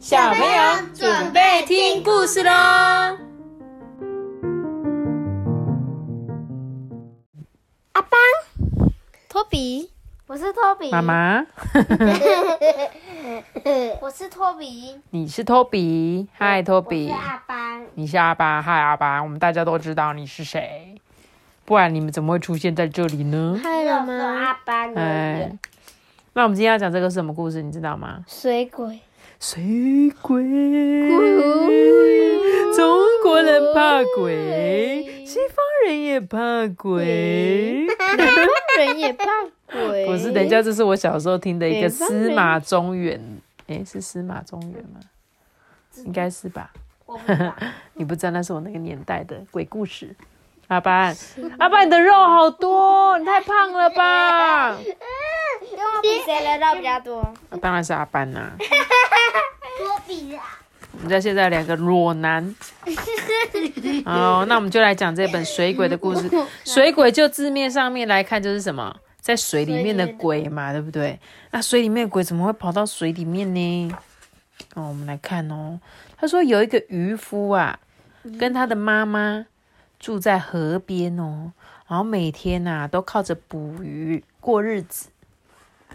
小朋友准备听故事喽！阿邦，托比，我是托比。妈妈，我是托比。你是托比，嗨，托我比是，阿邦。你是阿巴，嗨，阿巴，我们大家都知道你是谁，不然你们怎么会出现在这里呢？还有说阿邦而哎已。，那我们今天要讲这个是什么故事，你知道吗？水鬼。水鬼，中国人怕鬼，西方人也怕鬼。南方人也怕鬼。不是，等一下，这是我小时候听的一个司马中原，诶，是司马中原吗？应该是吧？你不知道那是我那个年代的鬼故事。阿班，阿班，你的肉好多，你太胖了吧？比谁的肉比较多？当然是阿班呐、托比啊。我们家现在两个裸男。哦，那我们就来讲这本水鬼的故事。水鬼就字面上面来看就是什么，在水里面的鬼嘛，对不对？那水里面的鬼怎么会跑到水里面呢？哦，我们来看哦。他说有一个渔夫啊，跟他的妈妈住在河边哦，然后每天呐、都靠着捕鱼过日子。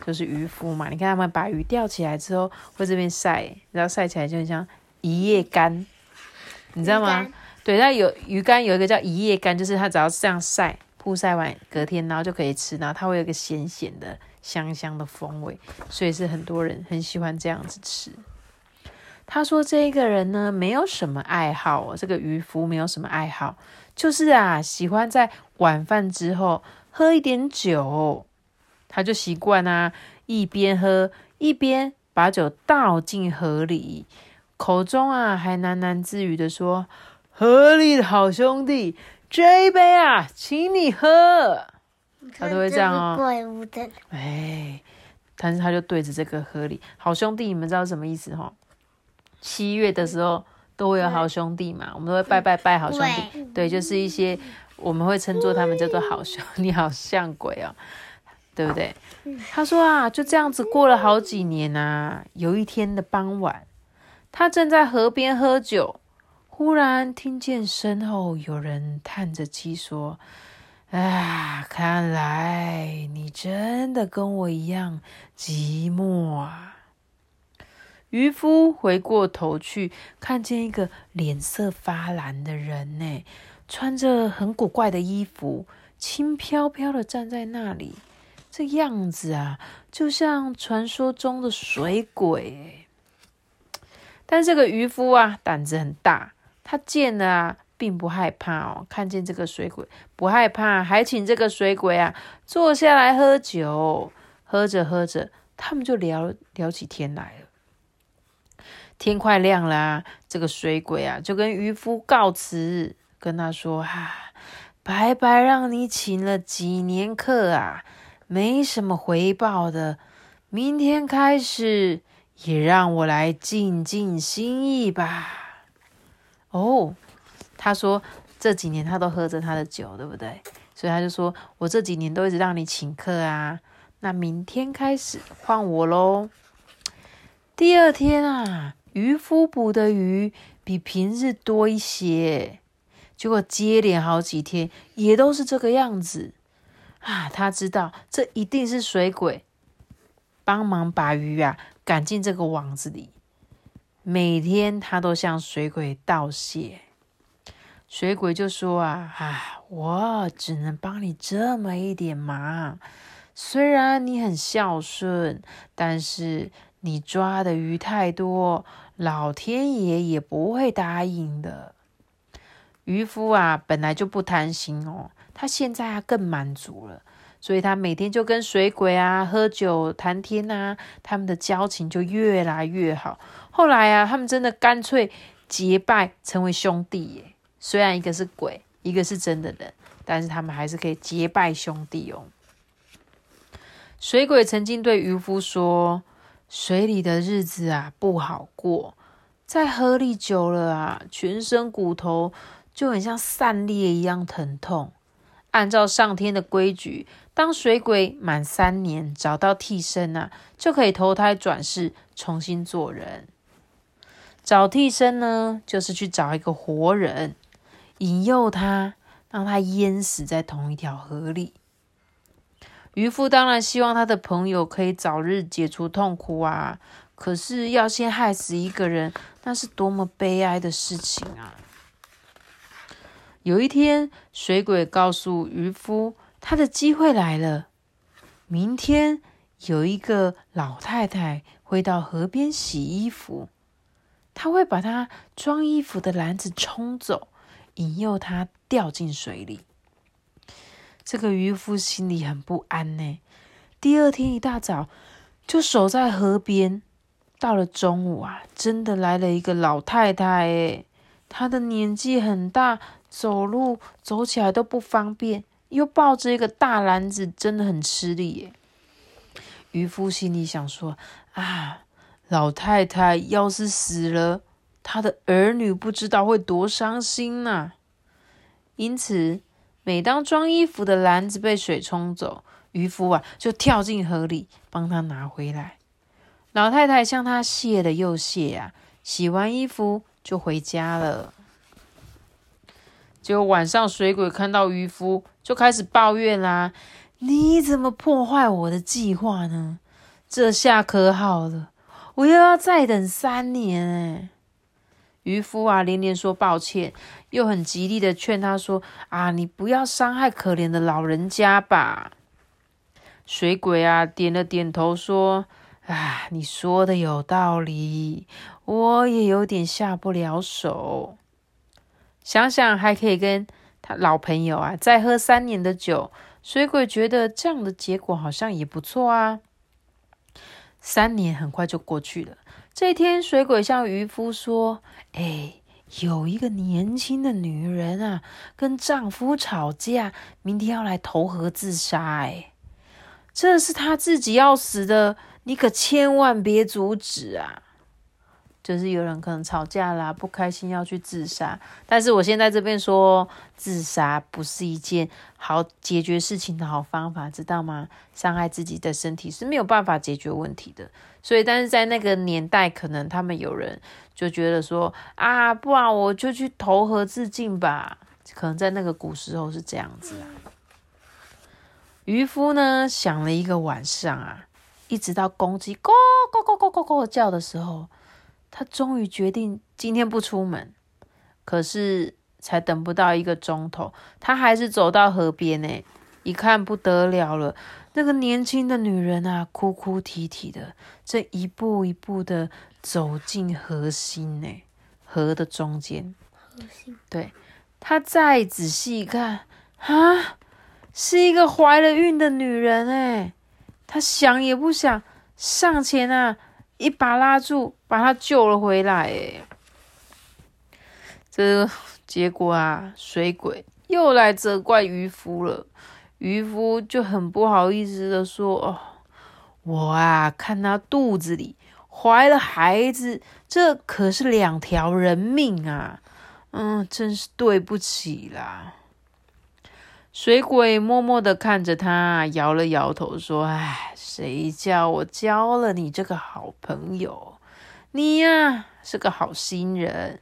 就是渔夫嘛，你看他们把鱼钓起来之后，会这边晒，然后晒起来就很像一夜干，你知道吗？对，那有鱼干有一个叫一夜干，就是它只要这样晒，曝晒完隔天，然后就可以吃，然后它会有一个咸咸的、香香的风味，所以是很多人很喜欢这样子吃。他说这一个人呢没有什么爱好哦，这个渔夫没有什么爱好，就是啊喜欢在晚饭之后喝一点酒，他就习惯啊一边喝一边把酒倒进河里，口中啊还喃喃自语的说：“河里的好兄弟，这一杯啊，请你喝。”他都会这样哦。鬼屋的。哎，但是他就对着这个河里，好兄弟，你们知道什么意思哈？七月的时候都会有好兄弟嘛，我们都会拜拜拜好兄弟，对，就是一些我们会称作他们叫做好兄弟，好像鬼哦，对不对？他说啊，就这样子过了好几年啊，有一天的傍晚，他正在河边喝酒，忽然听见身后有人叹着气说。啊，看来你真的跟我一样寂寞啊！渔夫回过头去，看见一个脸色发蓝的人呢，穿着很古怪的衣服，轻飘飘的站在那里，这样子啊，就像传说中的水鬼。但这个渔夫啊，胆子很大，他见了啊，并不害怕哦。看见这个水鬼，不害怕，还请这个水鬼啊坐下来喝酒。喝着喝着，他们就聊聊起天来了。天快亮啦、这个水鬼啊就跟渔夫告辞，跟他说：“啊，白白让你请了几年客啊，没什么回报的。明天开始，也让我来尽尽心意吧。”哦，他说这几年他都喝着他的酒，对不对？所以他就说：“我这几年都一直让你请客啊，那明天开始换我喽。”第二天啊，渔夫捕的鱼比平日多一些，结果接连好几天也都是这个样子啊。他知道这一定是水鬼帮忙把鱼啊赶进这个网子里。每天他都向水鬼道谢，水鬼就说啊啊，我只能帮你这么一点忙。虽然你很孝顺，但是你抓的鱼太多，老天爷也不会答应的。渔夫啊，本来就不贪心哦，他现在啊更满足了，所以他每天就跟水鬼啊喝酒谈天啊，他们的交情就越来越好。后来啊，他们真的干脆结拜成为兄弟耶。虽然一个是鬼，一个是真的人，但是他们还是可以结拜兄弟哦。水鬼曾经对渔夫说：“水里的日子啊不好过，在河里久了啊，全身骨头就很像散裂一样疼痛。按照上天的规矩，当水鬼满三年找到替身啊，就可以投胎转世，重新做人。”找替身呢，就是去找一个活人，引诱他，让他淹死在同一条河里。渔夫当然希望他的朋友可以早日解除痛苦啊，可是要先害死一个人，那是多么悲哀的事情啊！有一天，水鬼告诉渔夫，他的机会来了，明天有一个老太太会到河边洗衣服。他会把他装衣服的篮子冲走，引诱他掉进水里。这个渔夫心里很不安呢。第二天一大早就守在河边。到了中午啊，真的来了一个老太太诶，她的年纪很大，走路走起来都不方便，又抱着一个大篮子，真的很吃力耶。渔夫心里想说啊。老太太要是死了，她的儿女不知道会多伤心呐。因此，每当装衣服的篮子被水冲走，渔夫啊就跳进河里帮他拿回来。老太太向他谢了又谢啊，洗完衣服就回家了。结果晚上，水鬼看到渔夫，就开始抱怨啦：“你怎么破坏我的计划呢？这下可好了。”我又要再等三年哎！渔夫啊，连连说抱歉，又很极力的劝他说：“啊，你不要伤害可怜的老人家吧。”水鬼啊，点了点头说：“啊，你说的有道理，我也有点下不了手。想想还可以跟他老朋友啊再喝三年的酒。”水鬼觉得这样的结果好像也不错啊。三年很快就过去了。这天，水鬼向渔夫说：“哎，有一个年轻的女人啊，跟丈夫吵架，明天要来投河自杀。哎，这是她自己要死的，你可千万别阻止啊！”就是有人可能吵架啦，不开心要去自杀。但是我现在这边说，自杀不是一件好解决事情的好方法，知道吗？伤害自己的身体是没有办法解决问题的。所以，但是在那个年代，可能他们有人就觉得说啊，不然我就去投河自尽吧。可能在那个古时候是这样子啊。渔夫呢，想了一个晚上啊，一直到公鸡咕咕咕咕咕咕叫的时候。他终于决定今天不出门，可是才等不到一个钟头，他还是走到河边呢。一看不得了了，那个年轻的女人啊，哭哭啼啼的，这一步一步的走进河心呢，河的中间。河心。对，他再仔细一看，啊，是一个怀了孕的女人哎。他想也不想，上前啊。一把拉住，把他救了回来。哎，这结果啊，水鬼又来责怪渔夫了。渔夫就很不好意思的说：“哦，我啊，看他肚子里怀了孩子，这可是两条人命啊！嗯，真是对不起啦。”水鬼默默的看着他，摇了摇头说：“唉，谁叫我交了你这个好朋友？你呀是个好心人，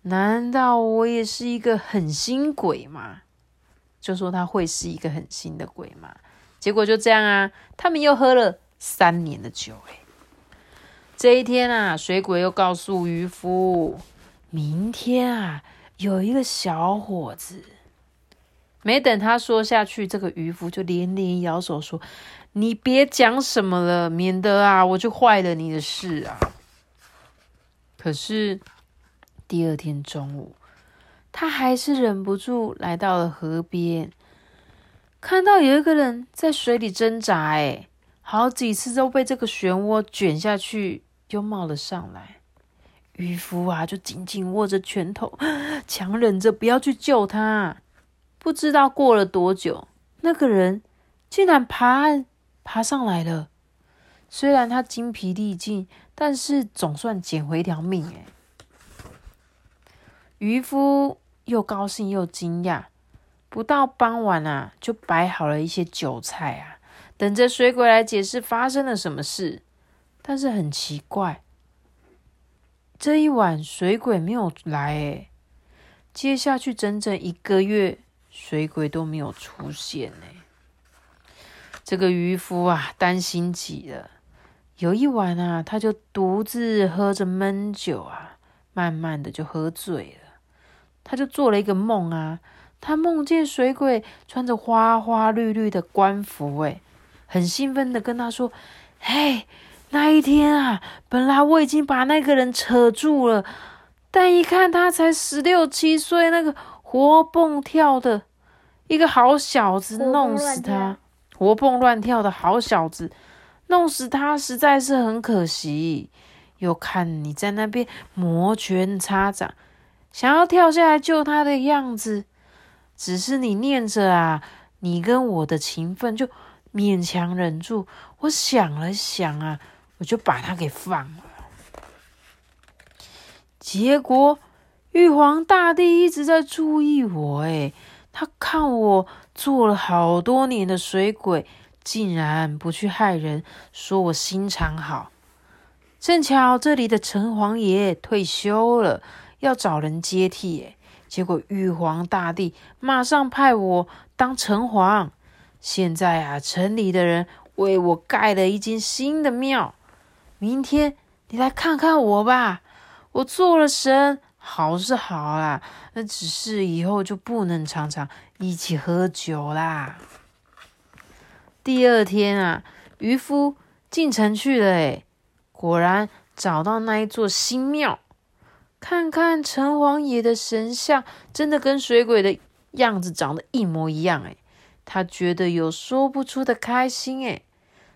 难道我也是一个狠心鬼吗？”就说他会是一个狠心的鬼吗？结果就这样啊，他们又喝了三年的酒。哎，这一天啊，水鬼又告诉渔夫：“明天啊，有一个小伙子。”没等他说下去，这个渔夫就连连摇手说：“你别讲什么了，免得啊，我就坏了你的事啊。”可是第二天中午，他还是忍不住来到了河边，看到有一个人在水里挣扎，哎，好几次都被这个漩涡卷下去，又冒了上来。渔夫啊，就紧紧握着拳头，强忍着不要去救他。不知道过了多久，那个人竟然爬岸爬上来了。虽然他精疲力尽，但是总算捡回一条命。哎，渔夫又高兴又惊讶。不到傍晚啊，就摆好了一些酒菜啊，等着水鬼来解释发生了什么事。但是很奇怪，这一晚水鬼没有来，哎，接下去整整一个月，水鬼都没有出现，呢，这个渔夫啊，担心极了。有一晚啊，他就独自喝着闷酒啊，慢慢的就喝醉了。他就做了一个梦啊，他梦见水鬼穿着花花绿绿的官服，哎，很兴奋的跟他说：“嘿，那一天啊，本来我已经把那个人扯住了，但一看他才十六七岁，那个活蹦跳的一个好小子，弄死他，活蹦乱跳的好小子。”弄死他实在是很可惜，又看你在那边摩拳擦掌，想要跳下来救他的样子，只是你念着啊，你跟我的情分，就勉强忍住。我想了想啊，我就把他给放了。结果玉皇大帝一直在注意我，诶他看我做了好多年的水鬼。竟然不去害人，说我心肠好。正巧这里的城隍爷退休了，要找人接替。诶结果玉皇大帝马上派我当城隍。现在啊，城里的人为我盖了一间新的庙。明天你来看看我吧。我做了神，好是好啦，那只是以后就不能常常一起喝酒啦。第二天啊，渔夫进城去了，诶果然找到那一座新庙，看看城隍爷的神像，真的跟水鬼的样子长得一模一样，诶他觉得有说不出的开心，诶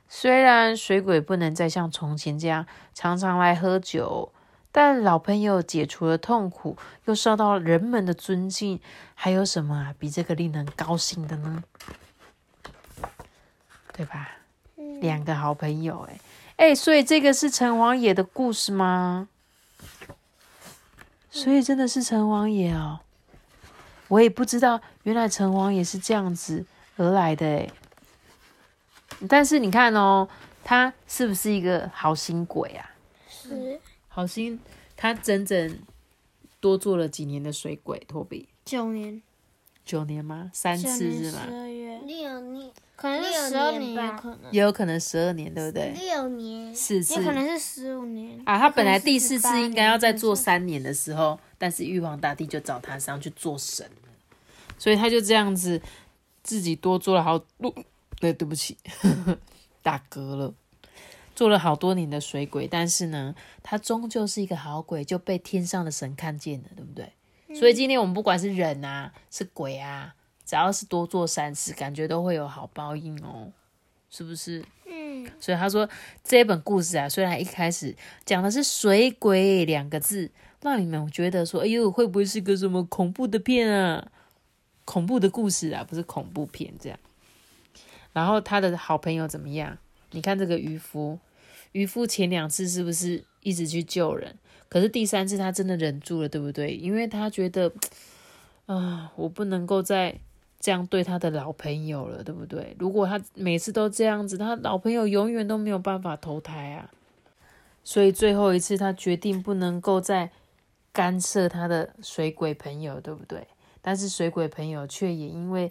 虽然水鬼不能再像从前这样常常来喝酒，但老朋友解除了痛苦，又受到人们的尊敬，还有什么啊比这个令人高兴的呢？对吧？两个好朋友，哎哎，所以这个是城隍爷的故事吗？所以真的是城隍爷哦，我也不知道，原来城隍爷是这样子而来的哎。但是你看哦，他是不是一个好心鬼啊？是好心，他整整多做了几年的水鬼，托比九年，九年吗？三次是吗？十二月六年。可能是十二年，有可能也有可能十二年，对不对？六年，四次，也可能是十五年啊。他本来第四次应该要再做三年的时候，但是玉皇大帝就找他上去做神所以他就这样子自己多做了好多。对，对不起，打嗝了。做了好多年的水鬼，但是呢，他终究是一个好鬼，就被天上的神看见了，对不对？所以今天我们不管是人啊，是鬼啊。只要是多做善事，感觉都会有好报应哦，是不是？嗯。所以他说这本故事啊，虽然一开始讲的是水鬼两个字，让你们觉得说，哎呦，会不会是个什么恐怖的片啊？恐怖的故事啊，不是恐怖片这样。然后他的好朋友怎么样？你看这个渔夫，渔夫前两次是不是一直去救人？可是第三次他真的忍住了，对不对？因为他觉得啊，我不能够再。这样对他的老朋友了，对不对？如果他每次都这样子，他老朋友永远都没有办法投胎啊。所以最后一次，他决定不能够再干涉他的水鬼朋友，对不对？但是水鬼朋友却也因为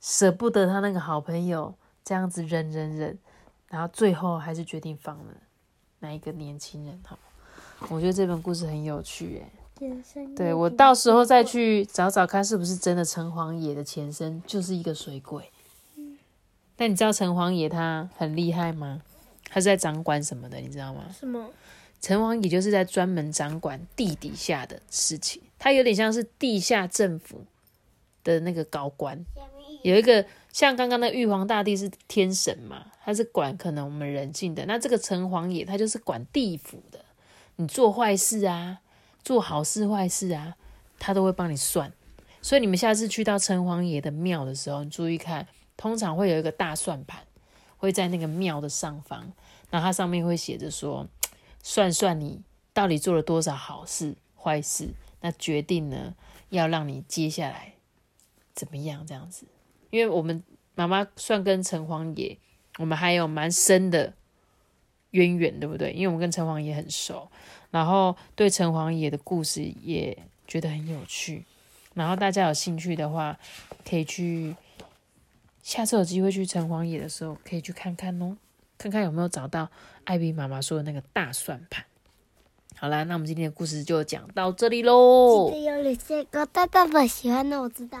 舍不得他那个好朋友，这样子忍忍忍，然后最后还是决定放了那一个年轻人。哈，我觉得这本故事很有趣，诶。对我到时候再去找找看，是不是真的城隍爷的前身就是一个水鬼。但你知道城隍爷他很厉害吗？他是在掌管什么的？你知道吗？什么？城隍爷就是在专门掌管地底下的事情，他有点像是地下政府的那个高官。有一个像刚刚的玉皇大帝是天神嘛，他是管可能我们人性的。那这个城隍爷他就是管地府的，你做坏事啊。做好事坏事啊，他都会帮你算。所以你们下次去到城隍爷的庙的时候，你注意看，通常会有一个大算盘，会在那个庙的上方，然后它上面会写着说，算算你到底做了多少好事坏事，那决定呢要让你接下来怎么样这样子。因为我们妈妈算跟城隍爷，我们还有蛮深的渊源，对不对？因为我们跟城隍爷很熟，然后对城隍爷的故事也觉得很有趣。然后大家有兴趣的话，可以去下次有机会去城隍爷的时候，可以去看看哦，看看有没有找到艾比妈妈说的那个大算盘。好啦，那我们今天的故事就讲到这里喽。记得有哪些歌大大的喜欢的，我知道。